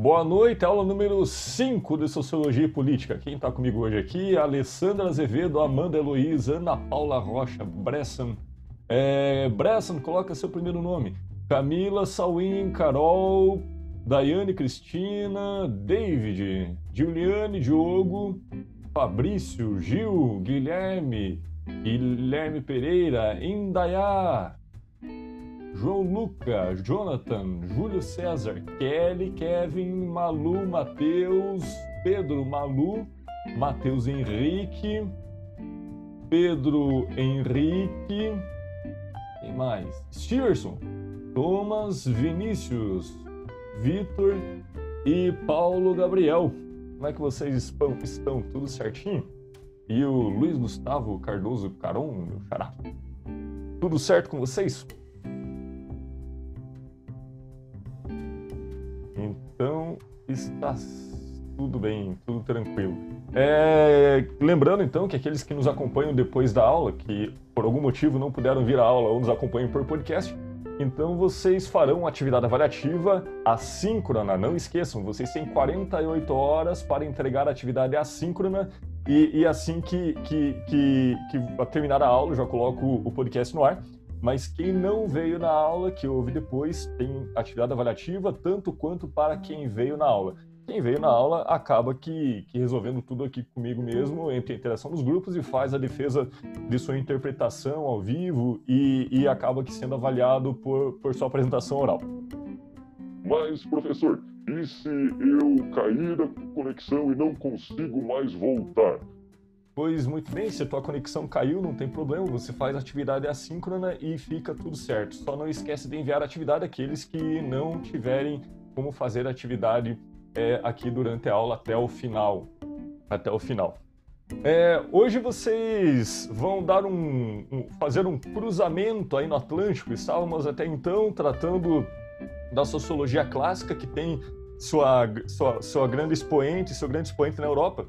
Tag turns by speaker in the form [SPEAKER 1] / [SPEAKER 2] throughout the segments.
[SPEAKER 1] Boa noite, aula número 5 de Sociologia e Política. Quem está comigo hoje aqui? Alessandra Azevedo, Amanda Heloísa, Ana Paula Rocha, Bressan. É, Bressan, coloca seu primeiro nome. Camila, Sauim, Carol, Daiane Cristina, David, Juliane, Diogo, Fabrício, Gil, Guilherme, Guilherme Pereira, Indaiá, João Luca, Jonathan, Júlio César, Kelly, Kevin, Malu, Matheus, Pedro, Malu, Matheus Henrique, Pedro Henrique, quem mais? Stevenson, Thomas, Vinícius, Vitor e Paulo Gabriel. Como é que vocês estão? Estão tudo certinho? E o Luiz Gustavo Cardoso Caron, meu xará. Tudo certo com vocês? Está tudo bem, tudo tranquilo. É, lembrando então que aqueles que nos acompanham depois da aula, que por algum motivo não puderam vir à aula ou nos acompanham por podcast, então vocês farão atividade avaliativa assíncrona. Não esqueçam, vocês têm 48 horas para entregar a atividade assíncrona e, e assim que, que, que, que terminar a aula, já coloco o podcast no ar. Mas quem não veio na aula, que ouve depois, tem atividade avaliativa, tanto quanto para quem veio na aula. Quem veio na aula acaba que, que resolvendo tudo aqui comigo mesmo, entre a interação dos grupos e faz a defesa de sua interpretação ao vivo e, e acaba que sendo avaliado por, por sua apresentação oral.
[SPEAKER 2] Mas, professor, e se eu cair da conexão e não consigo mais voltar?
[SPEAKER 1] Pois muito bem, se a tua conexão caiu, não tem problema, você faz atividade assíncrona e fica tudo certo. Só não esquece de enviar atividade àqueles que não tiverem como fazer atividade é, aqui durante a aula até o final. Até o final. É, hoje vocês vão dar um, um, fazer um cruzamento aí no Atlântico. Estávamos até então tratando da sociologia clássica que tem sua, sua, sua grande expoente, seu grande expoente na Europa.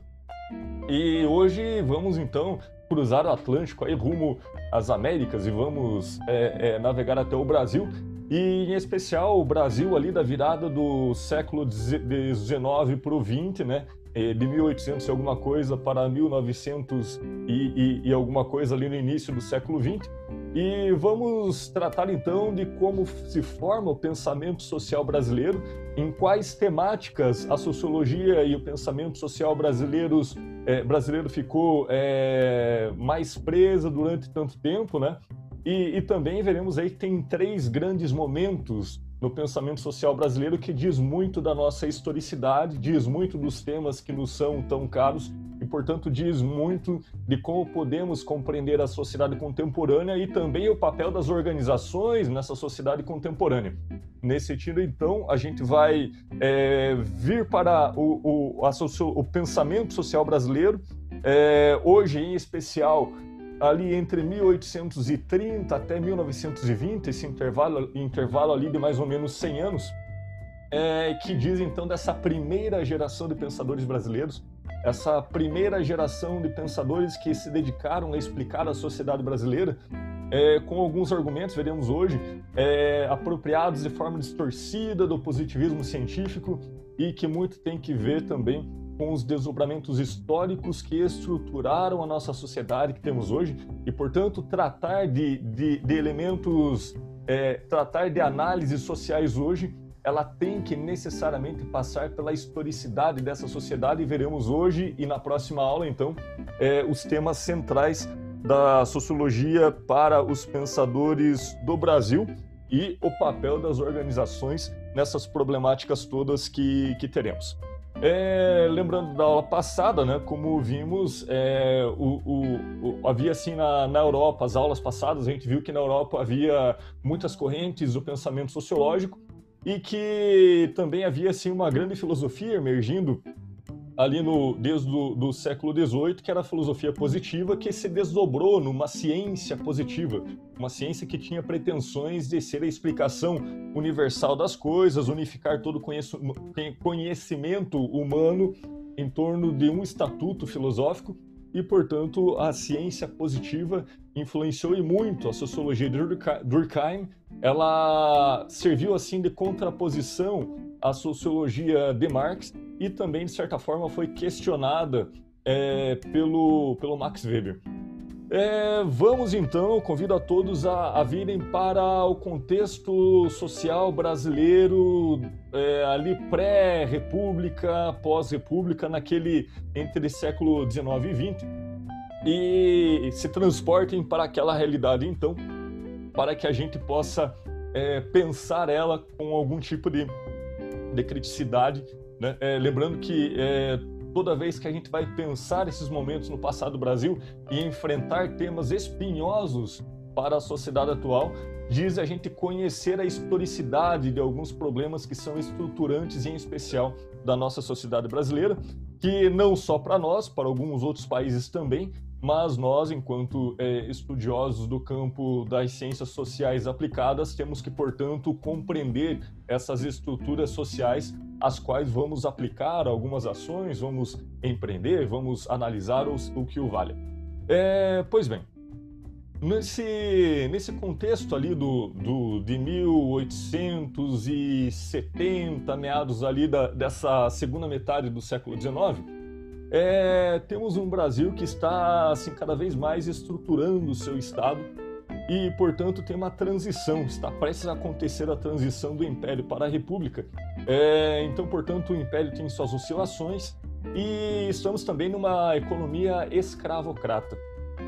[SPEAKER 1] E hoje vamos então cruzar o Atlântico aí rumo às Américas e vamos é, é, navegar até o Brasil. E em especial o Brasil ali da virada do século XIX para o XX, né? É, de 1800 e alguma coisa para 1900 e, e, e alguma coisa ali no início do século XX. E vamos tratar então de como se forma o pensamento social brasileiro, em quais temáticas a sociologia e o pensamento social brasileiros, é, brasileiro ficou é, mais presa durante tanto tempo, né? E, e também veremos aí que tem três grandes momentos no pensamento social brasileiro que diz muito da nossa historicidade, diz muito dos temas que nos são tão caros e, portanto, diz muito de como podemos compreender a sociedade contemporânea e também o papel das organizações nessa sociedade contemporânea. Nesse sentido, então, a gente vai é, vir para o, o, a, o pensamento social brasileiro, é, hoje em especial ali entre 1830 até 1920, esse intervalo, intervalo ali de mais ou menos 100 anos, é, que diz então dessa primeira geração de pensadores brasileiros, essa primeira geração de pensadores que se dedicaram a explicar a sociedade brasileira é, com alguns argumentos, veremos hoje, é, apropriados de forma distorcida do positivismo científico e que muito tem que ver também com os desdobramentos históricos que estruturaram a nossa sociedade que temos hoje e, portanto, tratar de, de, de elementos, é, tratar de análises sociais hoje ela tem que necessariamente passar pela historicidade dessa sociedade e veremos hoje e na próxima aula, então, é, os temas centrais da sociologia para os pensadores do Brasil e o papel das organizações nessas problemáticas todas que, que teremos. É, lembrando da aula passada, né, como vimos, é, o, o, o, havia assim na, na Europa, as aulas passadas, a gente viu que na Europa havia muitas correntes do pensamento sociológico e que também havia assim uma grande filosofia emergindo ali no desde do século XVIII, que era a filosofia positiva, que se desdobrou numa ciência positiva, uma ciência que tinha pretensões de ser a explicação universal das coisas, unificar todo conhecimento humano em torno de um estatuto filosófico e, portanto, a ciência positiva influenciou e muito a sociologia de Durkheim. Ela serviu assim de contraposição a sociologia de Marx e também, de certa forma, foi questionada é, pelo, pelo Max Weber. É, vamos então, convido a todos a, a virem para o contexto social brasileiro, é, ali pré-república, pós-república, naquele entre século XIX e XX, e se transportem para aquela realidade então, para que a gente possa é, pensar ela com algum tipo de, de criticidade. Né? É, lembrando que é, toda vez que a gente vai pensar esses momentos no passado do Brasil e enfrentar temas espinhosos para a sociedade atual, diz a gente conhecer a historicidade de alguns problemas que são estruturantes, em especial da nossa sociedade brasileira, que não só para nós, para alguns outros países também, mas nós, enquanto é, estudiosos do campo das ciências sociais aplicadas, temos que, portanto, compreender essas estruturas sociais as quais vamos aplicar algumas ações, vamos empreender, vamos analisar os, o que o vale. É, pois bem, nesse, nesse contexto ali do, do, de 1870, meados ali da, dessa segunda metade do século XIX, é, temos um Brasil que está assim cada vez mais estruturando o seu Estado e, portanto, tem uma transição, está prestes a acontecer a transição do Império para a República. É, então, portanto, o Império tem suas oscilações e estamos também numa economia escravocrata.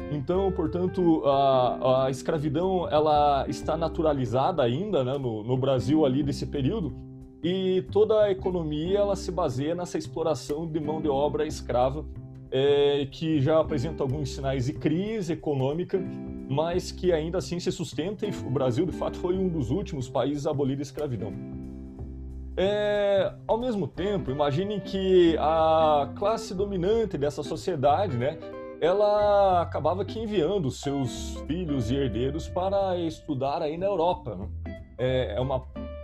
[SPEAKER 1] Então, portanto, a, a escravidão ela está naturalizada ainda né, no, no Brasil ali desse período e toda a economia ela se baseia nessa exploração de mão de obra escrava é, que já apresenta alguns sinais de crise econômica, mas que ainda assim se sustenta, e o Brasil, de fato, foi um dos últimos países a abolir a escravidão. É, ao mesmo tempo, imaginem que a classe dominante dessa sociedade, né, ela acabava que enviando seus filhos e herdeiros para estudar aí na Europa. Né? É, é uma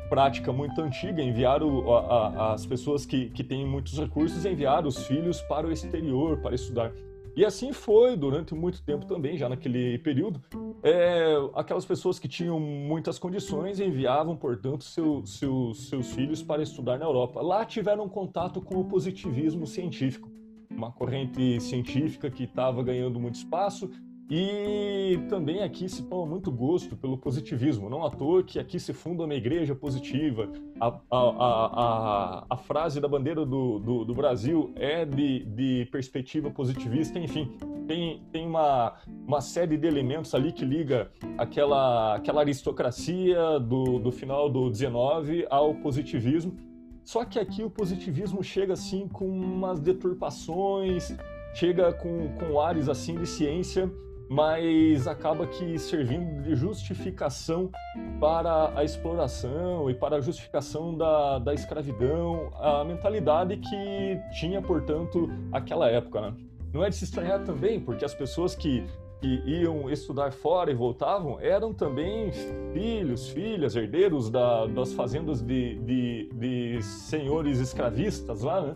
[SPEAKER 1] prática muito antiga, enviar o, a, a, as pessoas que, que têm muitos recursos, enviar os filhos para o exterior para estudar. E assim foi durante muito tempo também, já naquele período. É, aquelas pessoas que tinham muitas condições enviavam, portanto, seu, seu, seus filhos para estudar na Europa. Lá tiveram contato com o positivismo científico, uma corrente científica que estava ganhando muito espaço e também aqui se toma muito gosto pelo positivismo. Não à toa que aqui se funda uma igreja positiva. A, a, a, a frase da bandeira do, do, do Brasil é de, de, perspectiva positivista. Enfim, tem, tem uma, uma série de elementos ali que liga aquela, aquela aristocracia do, do final do 19 ao positivismo. Só que aqui o positivismo chega assim com umas deturpações, chega com, com ares assim de ciência mas acaba que servindo de justificação para a exploração e para a justificação da, da escravidão, a mentalidade que tinha, portanto, aquela época. Né? Não é de se estranhar também, porque as pessoas que, que iam estudar fora e voltavam eram também filhos, filhas, herdeiros da, das fazendas de, de, de senhores escravistas lá, né?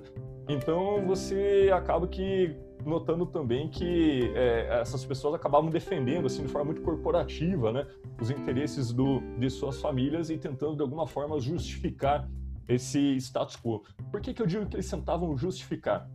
[SPEAKER 1] Então você acaba que notando também que é, essas pessoas acabavam defendendo, assim, de forma muito corporativa, né, os interesses do, de suas famílias e tentando, de alguma forma, justificar esse status quo. Por que, que eu digo que eles tentavam justificar?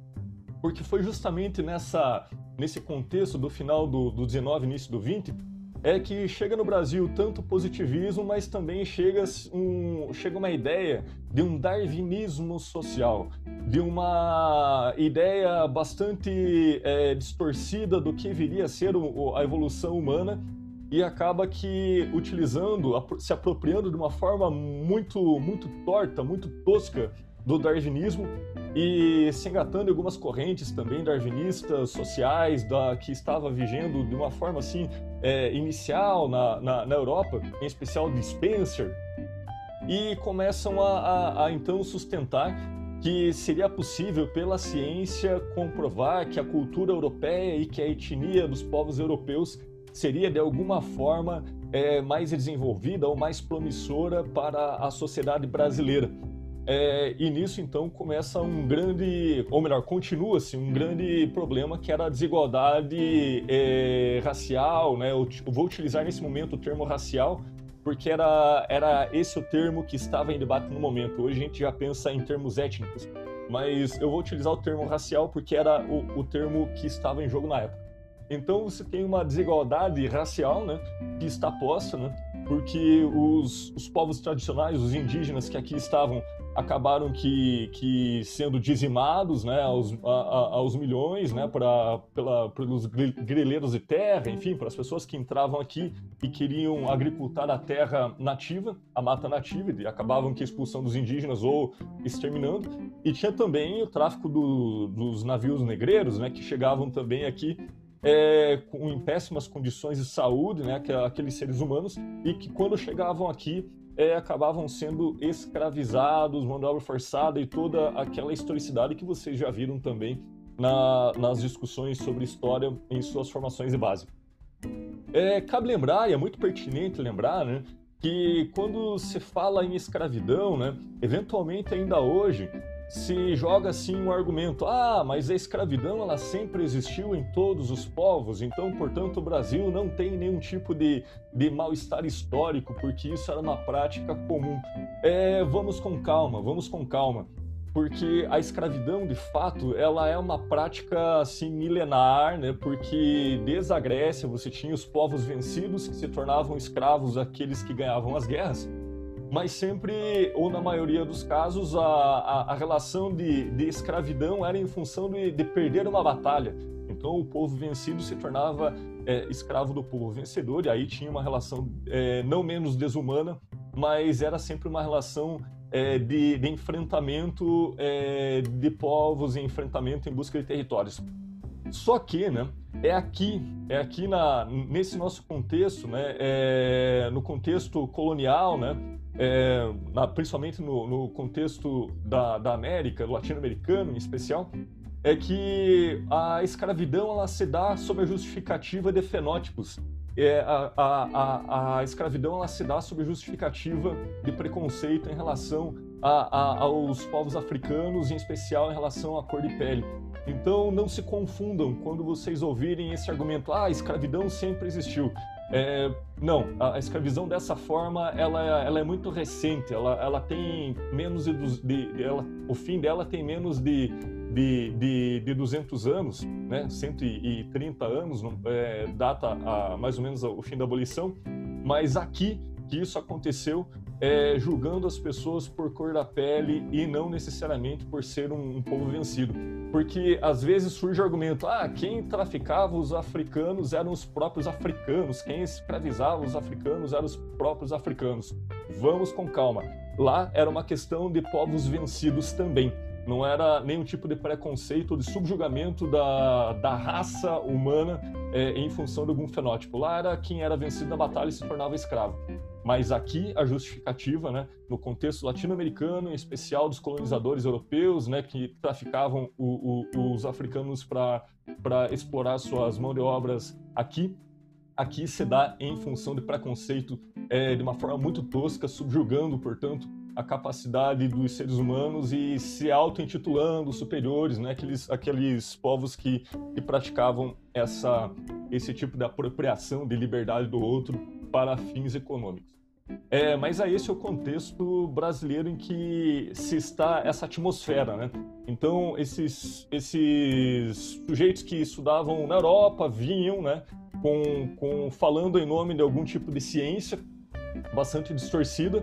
[SPEAKER 1] Porque foi justamente nessa, nesse contexto do final do, do 19 início do 20 é que chega no Brasil tanto positivismo, mas também chega, um, chega uma ideia de um darwinismo social, de uma ideia bastante é, distorcida do que viria a ser a evolução humana e acaba que utilizando, se apropriando de uma forma muito, muito torta, muito tosca do darwinismo e se engatando em algumas correntes também darwinistas sociais da, que estava vigendo de uma forma assim é, inicial na, na, na, Europa, em especial de Spencer, e começam a, a, a então sustentar que seria possível pela ciência comprovar que a cultura europeia e que a etnia dos povos europeus seria de alguma forma é, mais desenvolvida ou mais promissora para a sociedade brasileira. É, e nisso, então, começa um grande, ou melhor, continua-se um grande problema que era a desigualdade é, racial, né? Eu vou utilizar nesse momento o termo racial, porque era, era esse o termo que estava em debate no momento. Hoje a gente já pensa em termos étnicos, mas eu vou utilizar o termo racial porque era o, o termo que estava em jogo na época. Então você tem uma desigualdade racial, né, que está posta, né, porque os, os povos tradicionais, os indígenas que aqui estavam, acabaram que, que sendo dizimados, né, aos, a, a, aos milhões, né, para pela, pelos grileiros de terra, enfim, para as pessoas que entravam aqui e queriam agricultar a terra nativa, a mata nativa, e acabavam que expulsando os indígenas ou exterminando. E tinha também o tráfico do, dos navios negreiros, né, que chegavam também aqui é, com, em péssimas condições de saúde, né, aqueles seres humanos, e que quando chegavam aqui é, acabavam sendo escravizados, mão de obra forçada e toda aquela historicidade que vocês já viram também na, nas discussões sobre história em suas formações de base. É, cabe lembrar, e é muito pertinente lembrar, né, que quando se fala em escravidão, né, eventualmente ainda hoje, se joga assim um argumento: ah, mas a escravidão ela sempre existiu em todos os povos, então, portanto, o Brasil não tem nenhum tipo de, de mal-estar histórico, porque isso era uma prática comum. É, vamos com calma, vamos com calma. Porque a escravidão, de fato, ela é uma prática assim milenar, né? Porque desde a Grécia você tinha os povos vencidos que se tornavam escravos aqueles que ganhavam as guerras mas sempre, ou na maioria dos casos, a, a, a relação de, de, escravidão era em função de, de, perder uma batalha. Então o povo vencido se tornava é, escravo do povo vencedor, e aí tinha uma relação é, não menos desumana, mas era sempre uma relação é, de, de, enfrentamento é, de povos, e enfrentamento em busca de territórios. Só que, né, é aqui, é aqui na, nesse nosso contexto, né, é, no contexto colonial, né, é, na, principalmente no, no contexto da, da América, latino-americano em especial, é que a escravidão ela se dá sob a justificativa de fenótipos. É, a, a, a, a escravidão ela se dá sob a justificativa de preconceito em relação a, aos povos africanos, em especial em relação à cor de pele. Então não se confundam quando vocês ouvirem esse argumento: ah, a escravidão sempre existiu. É, não, a, escravidão dessa forma ela, ela é muito recente, ela, ela tem menos de, de ela, o fim dela tem menos de, de, de, de 200 anos, né? 130 anos, é, data a, mais ou menos o fim da abolição, mas aqui que isso aconteceu é, julgando as pessoas por cor da pele e não necessariamente por ser um, um, povo vencido. Porque às vezes surge o argumento: ah, quem traficava os africanos eram os próprios africanos, quem escravizava os africanos eram os próprios africanos. Vamos com calma. Lá era uma questão de povos vencidos também. Não era nenhum tipo de preconceito, de subjugamento da, da raça humana é, em função de algum fenótipo. Lá era quem era vencido na batalha e se tornava escravo. Mas aqui a justificativa, né, no contexto latino-americano, em especial dos colonizadores europeus, né, que traficavam o, o, os africanos para explorar suas mãos de obras aqui, aqui se dá em função de preconceito é, de uma forma muito tosca, subjugando, portanto, a capacidade dos seres humanos e se auto-intitulando superiores, né? aqueles, aqueles povos que, que praticavam essa, esse tipo de apropriação de liberdade do outro para fins econômicos. É, mas é esse o contexto brasileiro em que se está essa atmosfera, né? Então, esses, esses sujeitos que estudavam na Europa vinham, né, com, com, falando em nome de algum tipo de ciência bastante distorcida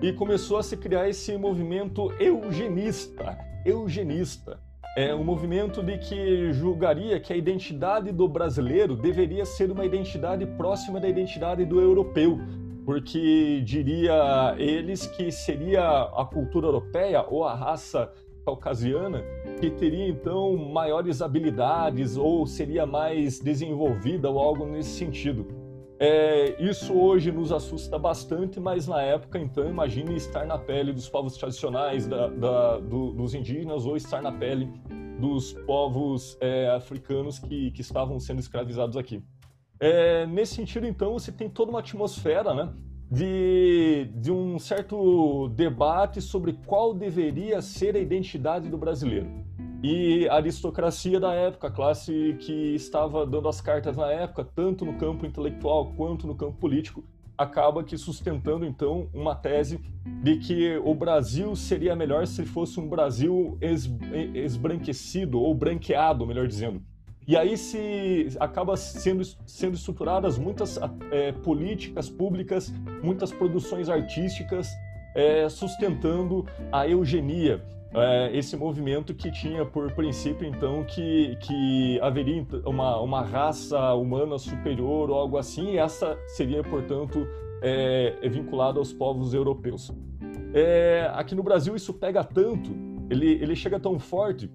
[SPEAKER 1] e começou a se criar esse movimento eugenista, eugenista. É um movimento de que julgaria que a identidade do brasileiro deveria ser uma identidade próxima da identidade do europeu, porque diria eles que seria a cultura europeia ou a raça caucasiana que teria então maiores habilidades ou seria mais desenvolvida ou algo nesse sentido. É, isso hoje nos assusta bastante, mas na época, então, imagine estar na pele dos povos tradicionais, da, da, do, dos indígenas, ou estar na pele dos povos é, africanos que, que estavam sendo escravizados aqui. É, nesse sentido, então, você tem toda uma atmosfera né, de, de um certo debate sobre qual deveria ser a identidade do brasileiro. E a aristocracia da época, a classe que estava dando as cartas na época, tanto no campo intelectual quanto no campo político, acaba que sustentando então uma tese de que o Brasil seria melhor se fosse um Brasil es, esbranquecido ou branqueado, melhor dizendo. E aí se acaba sendo, sendo estruturadas muitas é, políticas públicas, muitas produções artísticas é, sustentando a eugenia, é, esse movimento que tinha por princípio então que, que haveria uma, uma raça humana superior ou algo assim, e essa seria portanto é, vinculada aos povos europeus. É, aqui no Brasil isso pega tanto, ele, ele chega tão forte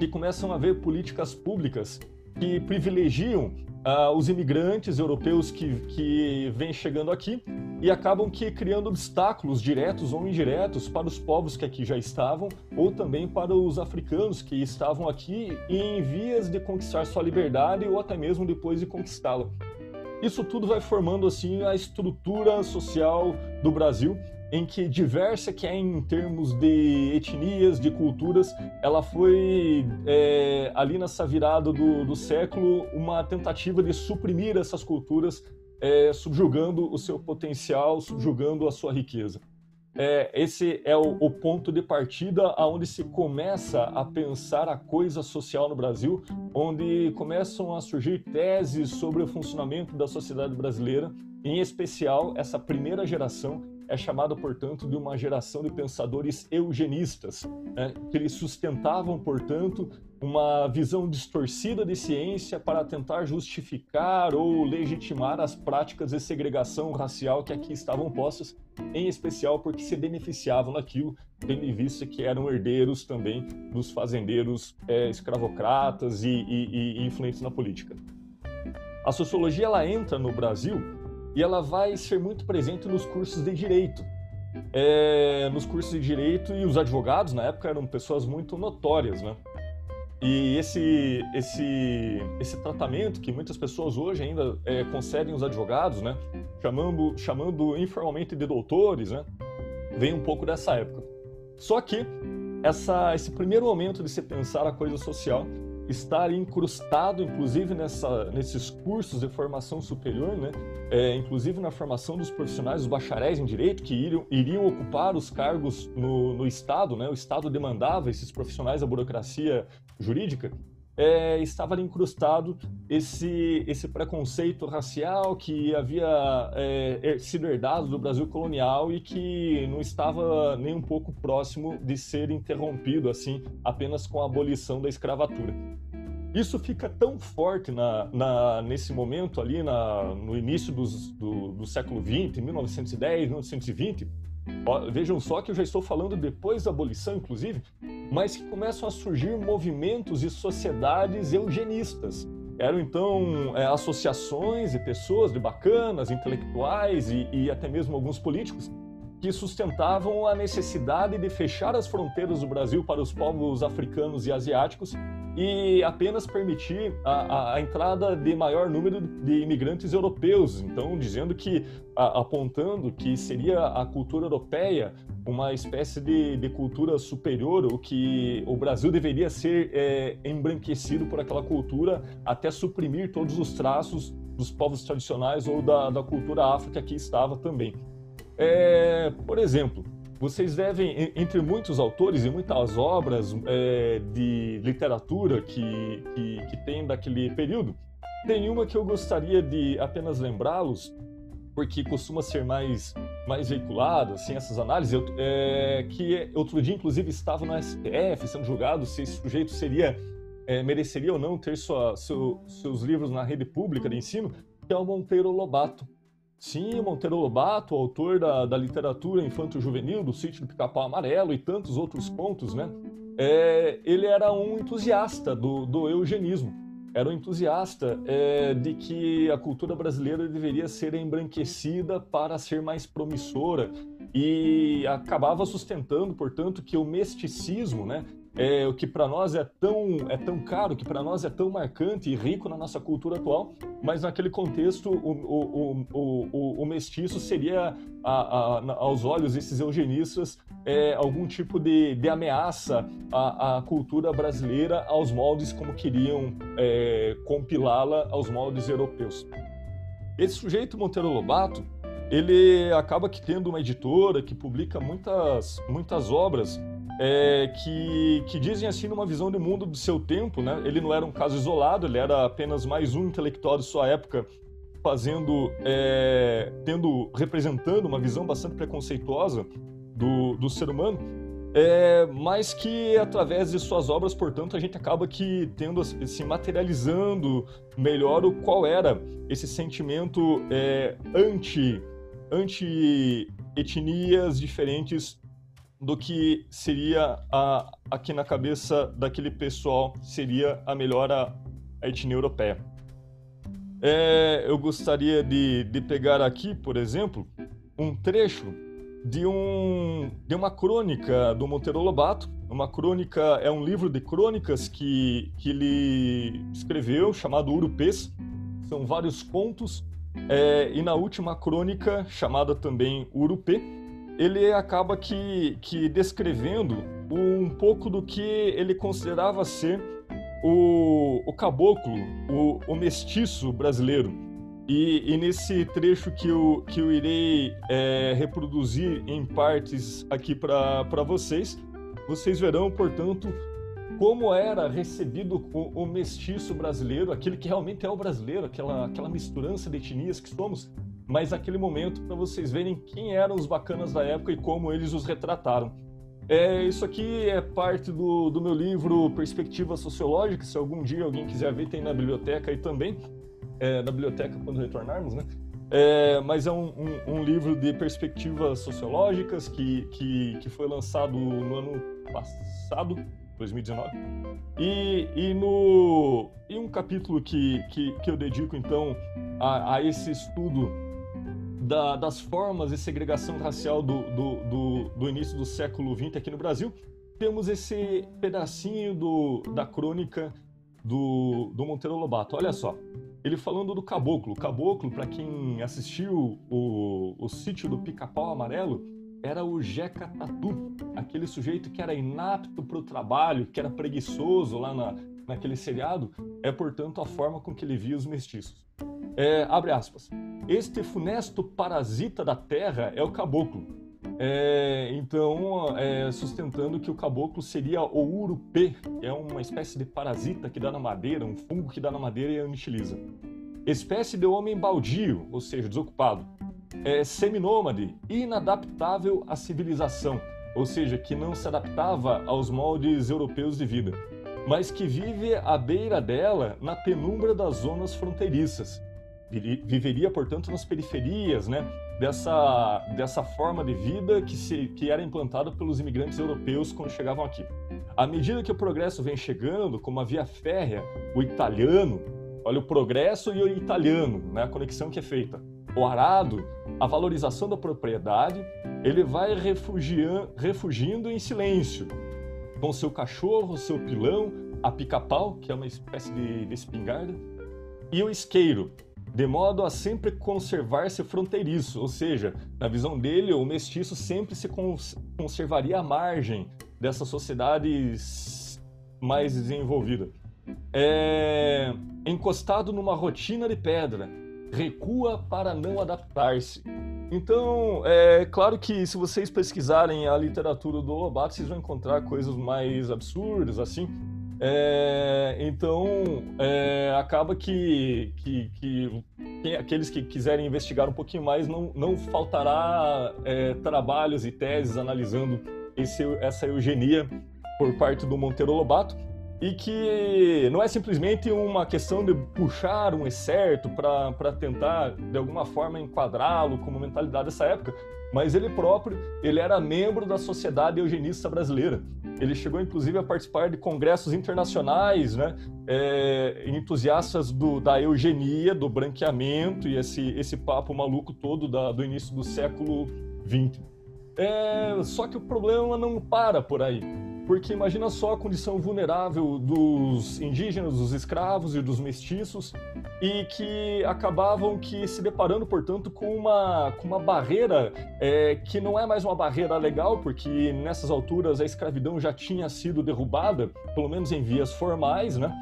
[SPEAKER 1] que começam a haver políticas públicas que privilegiam uh, os imigrantes europeus que, que vêm chegando aqui e acabam que criando obstáculos diretos ou indiretos para os povos que aqui já estavam ou também para os africanos que estavam aqui em vias de conquistar sua liberdade ou até mesmo depois de conquistá-la. Isso tudo vai formando assim a estrutura social do Brasil em que diversa que é em termos de etnias, de culturas, ela foi é, ali nessa virada do, do, século uma tentativa de suprimir essas culturas, é, subjugando o seu potencial, subjugando a sua riqueza. É, esse é o, o, ponto de partida aonde se começa a pensar a coisa social no Brasil, onde começam a surgir teses sobre o funcionamento da sociedade brasileira, em especial essa primeira geração é chamada, portanto, de uma geração de pensadores eugenistas, né, que eles sustentavam, portanto, uma visão distorcida de ciência para tentar justificar ou legitimar as práticas de segregação racial que aqui estavam postas, em especial porque se beneficiavam daquilo, tendo em vista que eram herdeiros também dos fazendeiros é, escravocratas e, e, e influentes na política. A sociologia ela entra no Brasil e ela vai ser muito presente nos cursos de direito. É, nos cursos de direito e os advogados na época eram pessoas muito notórias, né? E esse esse esse tratamento que muitas pessoas hoje ainda é, concedem aos advogados, né? Chamando chamando informalmente de doutores, né? Vem um pouco dessa época. Só que essa esse primeiro momento de se pensar a coisa social estar incrustado, inclusive, nessa, nesses cursos de formação superior, né? É, inclusive na formação dos profissionais, os bacharéis em direito, que iriam, iriam ocupar os cargos no, no Estado, né? o Estado demandava esses profissionais da burocracia jurídica, é, estava ali incrustado esse, esse preconceito racial que havia é, sido herdado do Brasil colonial e que não estava nem um pouco próximo de ser interrompido assim apenas com a abolição da escravatura. Isso fica tão forte na, na, nesse momento ali, na, no início dos, do, do século XX, 1910, 1920. Vejam só que eu já estou falando depois da abolição, inclusive, mas que começam a surgir movimentos e sociedades eugenistas. Eram então é, associações de pessoas, de bacanas, intelectuais e, e até mesmo alguns políticos que sustentavam a necessidade de fechar as fronteiras do Brasil para os povos africanos e asiáticos e apenas permitir a, a, a, entrada de maior número de imigrantes europeus. Então, dizendo que, a, apontando que seria a cultura europeia uma espécie de, de, cultura superior, o que o Brasil deveria ser é, embranquecido por aquela cultura até suprimir todos os traços dos povos tradicionais ou da, da cultura afro que aqui estava também. É, por exemplo, vocês devem, entre muitos autores e muitas obras é, de literatura que, que, que tem daquele período, tem uma que eu gostaria de apenas lembrá-los, porque costuma ser mais, mais veiculado, assim, essas análises, eu, é, que outro dia, inclusive, estava no STF sendo julgado se esse sujeito seria, é, mereceria ou não ter sua, seu, seus livros na rede pública de ensino, que é o Monteiro Lobato. Sim, Monteiro Lobato, autor da, da literatura infanto-juvenil, do Sítio do Pica-Pau Amarelo e tantos outros contos, né? É, ele era um entusiasta do, do eugenismo. Era um entusiasta é, de que a cultura brasileira deveria ser embranquecida para ser mais promissora e acabava sustentando, portanto, que o mesticismo, né, é, o que para nós é tão, é tão caro, que para nós é tão marcante e rico na nossa cultura atual, mas naquele contexto o, o, o, o, o mestiço seria, a, a, aos olhos desses eugenistas, é, algum tipo de, de ameaça à, à, cultura brasileira, aos moldes como queriam é, compilá-la aos moldes europeus. Esse sujeito, Monteiro Lobato, ele acaba que tendo uma editora que publica muitas, muitas obras é, que, que dizem assim numa visão de mundo do seu tempo, né? Ele não era um caso isolado, ele era apenas mais um intelectual de sua época fazendo, é, tendo, representando uma visão bastante preconceituosa do, do ser humano, é, mas que através de suas obras, portanto, a gente acaba que tendo se materializando melhor o qual era esse sentimento é, anti anti etnias diferentes do que seria a, aqui na cabeça daquele pessoal seria a melhor a, a etnia europeia. É, eu gostaria de, de pegar aqui, por exemplo, um trecho de, um, de uma crônica do Monteiro Lobato. Uma crônica é um livro de crônicas que, que ele escreveu, chamado Urupês. São vários contos. É, e na última crônica, chamada também Urupê, ele acaba que, que descrevendo um pouco do que ele considerava ser o, o caboclo, o, o mestiço brasileiro. E, e, nesse trecho que eu, que eu irei é, reproduzir em partes aqui para vocês, vocês verão, portanto, como era recebido o, o, mestiço brasileiro, aquele que realmente é o brasileiro, aquela, aquela misturança de etnias que somos, mas naquele momento para vocês verem quem eram os bacanas da época e como eles os retrataram. É, isso aqui é parte do, do meu livro Perspectiva Sociológica. Se algum dia alguém quiser ver, tem na biblioteca aí também. É, na biblioteca quando retornarmos, né? É, mas é um, um, um, livro de perspectivas sociológicas que, que, que foi lançado no ano passado, 2019. E, e, no, e um capítulo que, que, que eu dedico, então, a, a esse estudo da, das formas de segregação racial do, do, do, do, início do século XX aqui no Brasil, temos esse pedacinho do, da crônica do, do Monteiro Lobato. Olha só, ele falando do caboclo. Caboclo, para quem assistiu o, o sítio do Pica-Pau Amarelo, era o Jeca Tatu, aquele sujeito que era inapto para o trabalho, que era preguiçoso lá na, naquele seriado. É, portanto, a forma com que ele via os mestiços. É, abre aspas. Este funesto parasita da terra é o caboclo. É, então, é, sustentando que o caboclo seria o urupê, que é uma espécie de parasita que dá na madeira, um fungo que dá na madeira e a. Espécie de homem baldio, ou seja, desocupado. É, seminômade, inadaptável à civilização, ou seja, que não se adaptava aos moldes europeus de vida, mas que vive à beira dela na penumbra das zonas fronteiriças viveria, portanto, nas periferias, né, dessa, dessa forma de vida que, se, que era implantada pelos imigrantes europeus quando chegavam aqui. À medida que o progresso vem chegando, como a via férrea, o italiano, olha o progresso e o italiano, né, a conexão que é feita. O arado, a valorização da propriedade, ele vai refugindo em silêncio, com seu cachorro, seu pilão, a pica-pau, que é uma espécie de, de espingarda, e o isqueiro, de modo a sempre conservar-se fronteiriço, ou seja, na visão dele, o mestiço sempre se conservaria à margem dessa sociedade mais desenvolvida. É... Encostado numa rotina de pedra, recua para não adaptar-se. Então, é claro que se vocês pesquisarem a literatura do Lobato, vocês vão encontrar coisas mais absurdas, assim, é, então, é, acaba que, que, que, aqueles que quiserem investigar um pouquinho mais, não, não faltará é, trabalhos e teses analisando esse, essa eugenia por parte do Monteiro Lobato e que não é simplesmente uma questão de puxar um excerto para tentar, de alguma forma, enquadrá-lo como mentalidade dessa época, mas ele próprio ele era membro da Sociedade Eugenista Brasileira. Ele chegou, inclusive, a participar de congressos internacionais, né, é, entusiastas do, da eugenia, do branqueamento e esse, esse papo maluco todo da, do início do século XX. É, só que o problema não para por aí. Porque imagina só a condição vulnerável dos indígenas, dos escravos e dos mestiços, e que acabavam que se deparando, portanto, com uma, com uma barreira é, que não é mais uma barreira legal, porque nessas alturas a escravidão já tinha sido derrubada, pelo menos em vias formais, né?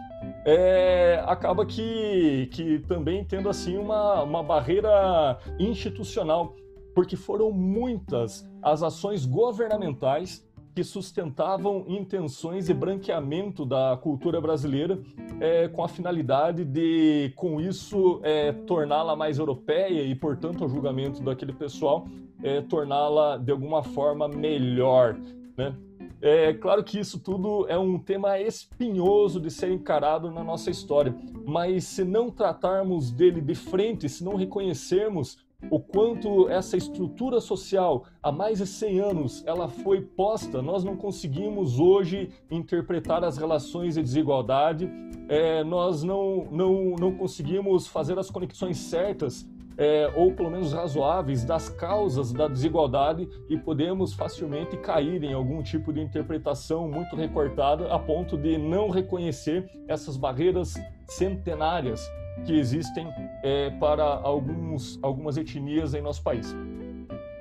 [SPEAKER 1] é, acaba que, que também tendo assim uma, uma barreira institucional, porque foram muitas as ações governamentais que sustentavam intenções de branqueamento da cultura brasileira é, com a finalidade de, com isso, é, torná-la mais europeia e, portanto, o julgamento daquele pessoal, é, torná-la de alguma forma melhor. Né? É claro que isso tudo é um tema espinhoso de ser encarado na nossa história, mas se não tratarmos dele de frente, se não reconhecermos o quanto essa estrutura social há mais de 100 anos ela foi posta, nós não conseguimos hoje interpretar as relações de desigualdade, é, nós não, não, não conseguimos fazer as conexões certas é, ou pelo menos razoáveis das causas da desigualdade e podemos facilmente cair em algum tipo de interpretação muito recortada a ponto de não reconhecer essas barreiras centenárias que existem é, para alguns, algumas etnias em nosso país.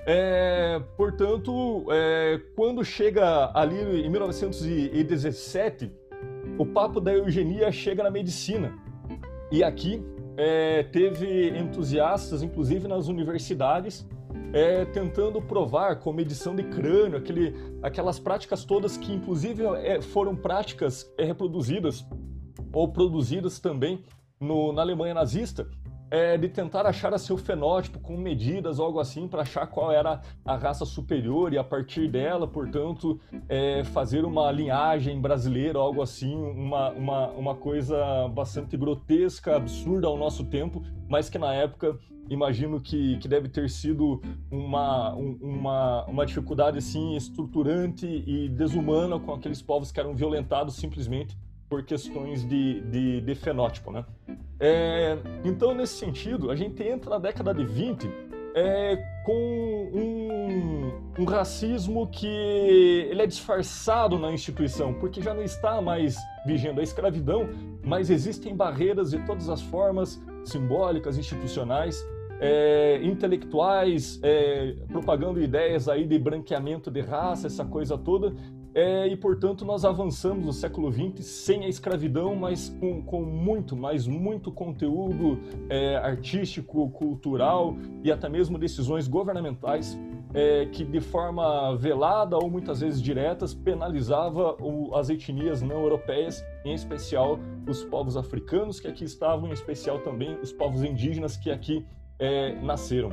[SPEAKER 1] É, portanto, é, quando chega ali em 1917, o papo da eugenia chega na medicina. E aqui é, teve entusiastas, inclusive nas universidades, é, tentando provar com medição de crânio, aquele, aquelas práticas todas que, inclusive, é, foram práticas é, reproduzidas ou produzidas também no, na Alemanha nazista, é, de tentar achar a seu fenótipo com medidas algo assim para achar qual era a raça superior e a partir dela, portanto, é, fazer uma linhagem brasileira algo assim, uma, uma, uma coisa bastante grotesca, absurda ao nosso tempo, mas que na época imagino que, que deve ter sido uma, uma, uma dificuldade assim estruturante e desumana com aqueles povos que eram violentados simplesmente por questões de, de, de fenótipo, né? É, então, nesse sentido, a gente entra na década de 20 é, com um, um, racismo que ele é disfarçado na instituição, porque já não está mais vigendo a escravidão, mas existem barreiras de todas as formas, simbólicas, institucionais, é, intelectuais, é, propagando ideias aí de branqueamento de raça, essa coisa toda, é, e, portanto, nós avançamos no século XX sem a escravidão, mas com, com muito, mas muito conteúdo é, artístico, cultural e até mesmo decisões governamentais é, que, de forma velada ou muitas vezes diretas, penalizava o, as etnias não europeias, em especial os povos africanos que aqui estavam, em especial também os povos indígenas que aqui é, nasceram.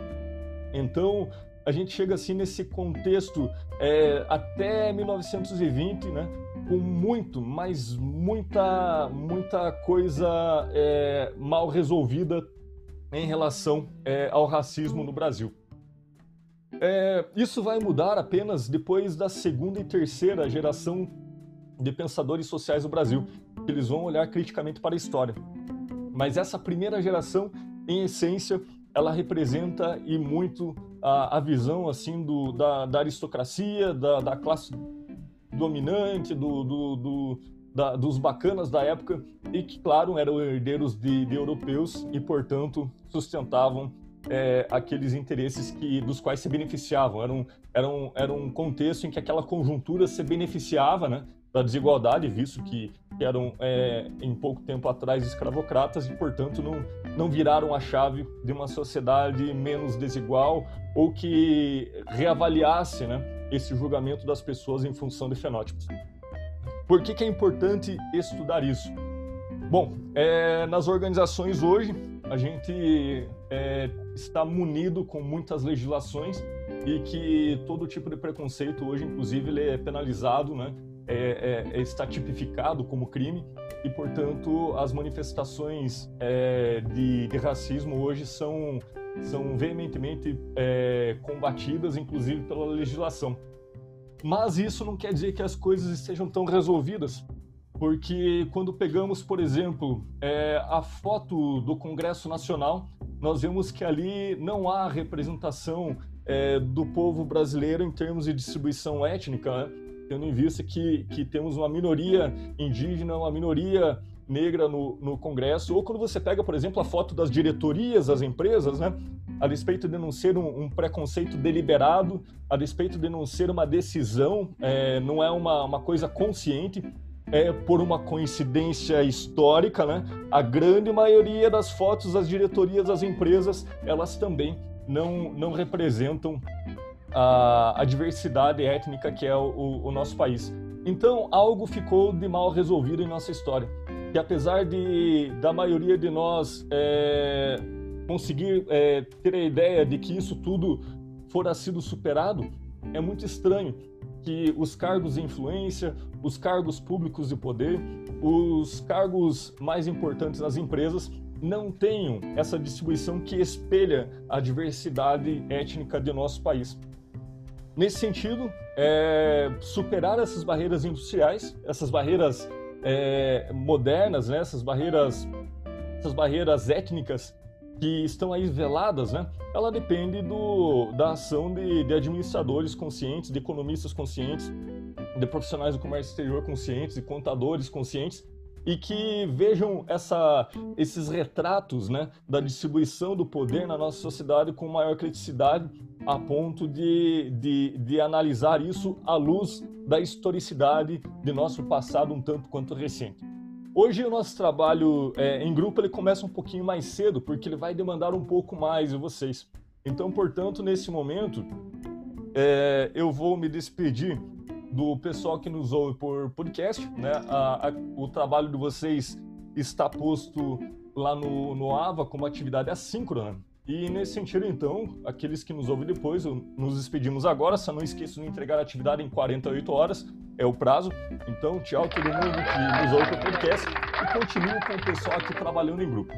[SPEAKER 1] Então, a gente chega assim nesse contexto é, até 1920, né? Com muito, mas muita, muita coisa é, mal resolvida em relação é, ao racismo no Brasil. É, isso vai mudar apenas depois da segunda e terceira geração de pensadores sociais do Brasil, que eles vão olhar criticamente para a história. Mas essa primeira geração, em essência, ela representa e muito a, a visão assim do, da, da aristocracia, da, da, classe dominante, do, do, do da, dos bacanas da época e que, claro, eram herdeiros de, de europeus e, portanto, sustentavam é, aqueles interesses que, dos quais se beneficiavam. Era um, era, um, era um contexto em que aquela conjuntura se beneficiava né, da desigualdade, visto que, eram, é, em pouco tempo atrás, escravocratas e, portanto, não, não viraram a chave de uma sociedade menos desigual ou que reavaliasse né, esse julgamento das pessoas em função de fenótipos. Por que, que é importante estudar isso? Bom, é, nas organizações hoje, a gente é, está munido com muitas legislações e que todo tipo de preconceito hoje, inclusive, ele é penalizado, né? É, é, está tipificado como crime e, portanto, as manifestações é, de, de, racismo hoje são, são veementemente é, combatidas, inclusive pela legislação. Mas isso não quer dizer que as coisas estejam tão resolvidas, porque quando pegamos, por exemplo, é, a foto do Congresso Nacional, nós vemos que ali não há representação é, do povo brasileiro em termos de distribuição étnica, né? Tendo em vista que, que temos uma minoria indígena, uma minoria negra no, no Congresso, ou quando você pega, por exemplo, a foto das diretorias das empresas, né? a despeito de não ser um, um preconceito deliberado, a despeito de não ser uma decisão, é, não é uma, uma coisa consciente, é, por uma coincidência histórica, né, a grande maioria das fotos das diretorias das empresas, elas também não, não representam a, a diversidade étnica que é o, o, nosso país. Então, algo ficou de mal resolvido em nossa história. Que apesar de da maioria de nós é, conseguir é, ter a ideia de que isso tudo fora sido superado, é muito estranho que os cargos de influência, os cargos públicos de poder, os cargos mais importantes das empresas não tenham essa distribuição que espelha a diversidade étnica de nosso país. Nesse sentido, é, superar essas barreiras industriais, essas barreiras é, modernas, né, essas barreiras, essas barreiras étnicas que estão aí veladas, né? Ela depende do, da ação de, de administradores conscientes, de economistas conscientes, de profissionais do comércio exterior conscientes, de contadores conscientes e que vejam essa, esses retratos né, da distribuição do poder na nossa sociedade com maior criticidade, a ponto de, de, de analisar isso à luz da historicidade de nosso passado um tanto quanto recente. Hoje o nosso trabalho é, em grupo ele começa um pouquinho mais cedo, porque ele vai demandar um pouco mais de vocês. Então, portanto, nesse momento, é, eu vou me despedir do pessoal que nos ouve por podcast. Né? A, a, o trabalho de vocês está posto lá no, no AVA como atividade assíncrona. E nesse sentido, então, aqueles que nos ouvem depois, nos despedimos agora. Só não esqueçam de entregar a atividade em 48 horas é o prazo. Então, tchau todo mundo que nos ouve o podcast e continue com o pessoal aqui trabalhando em grupo.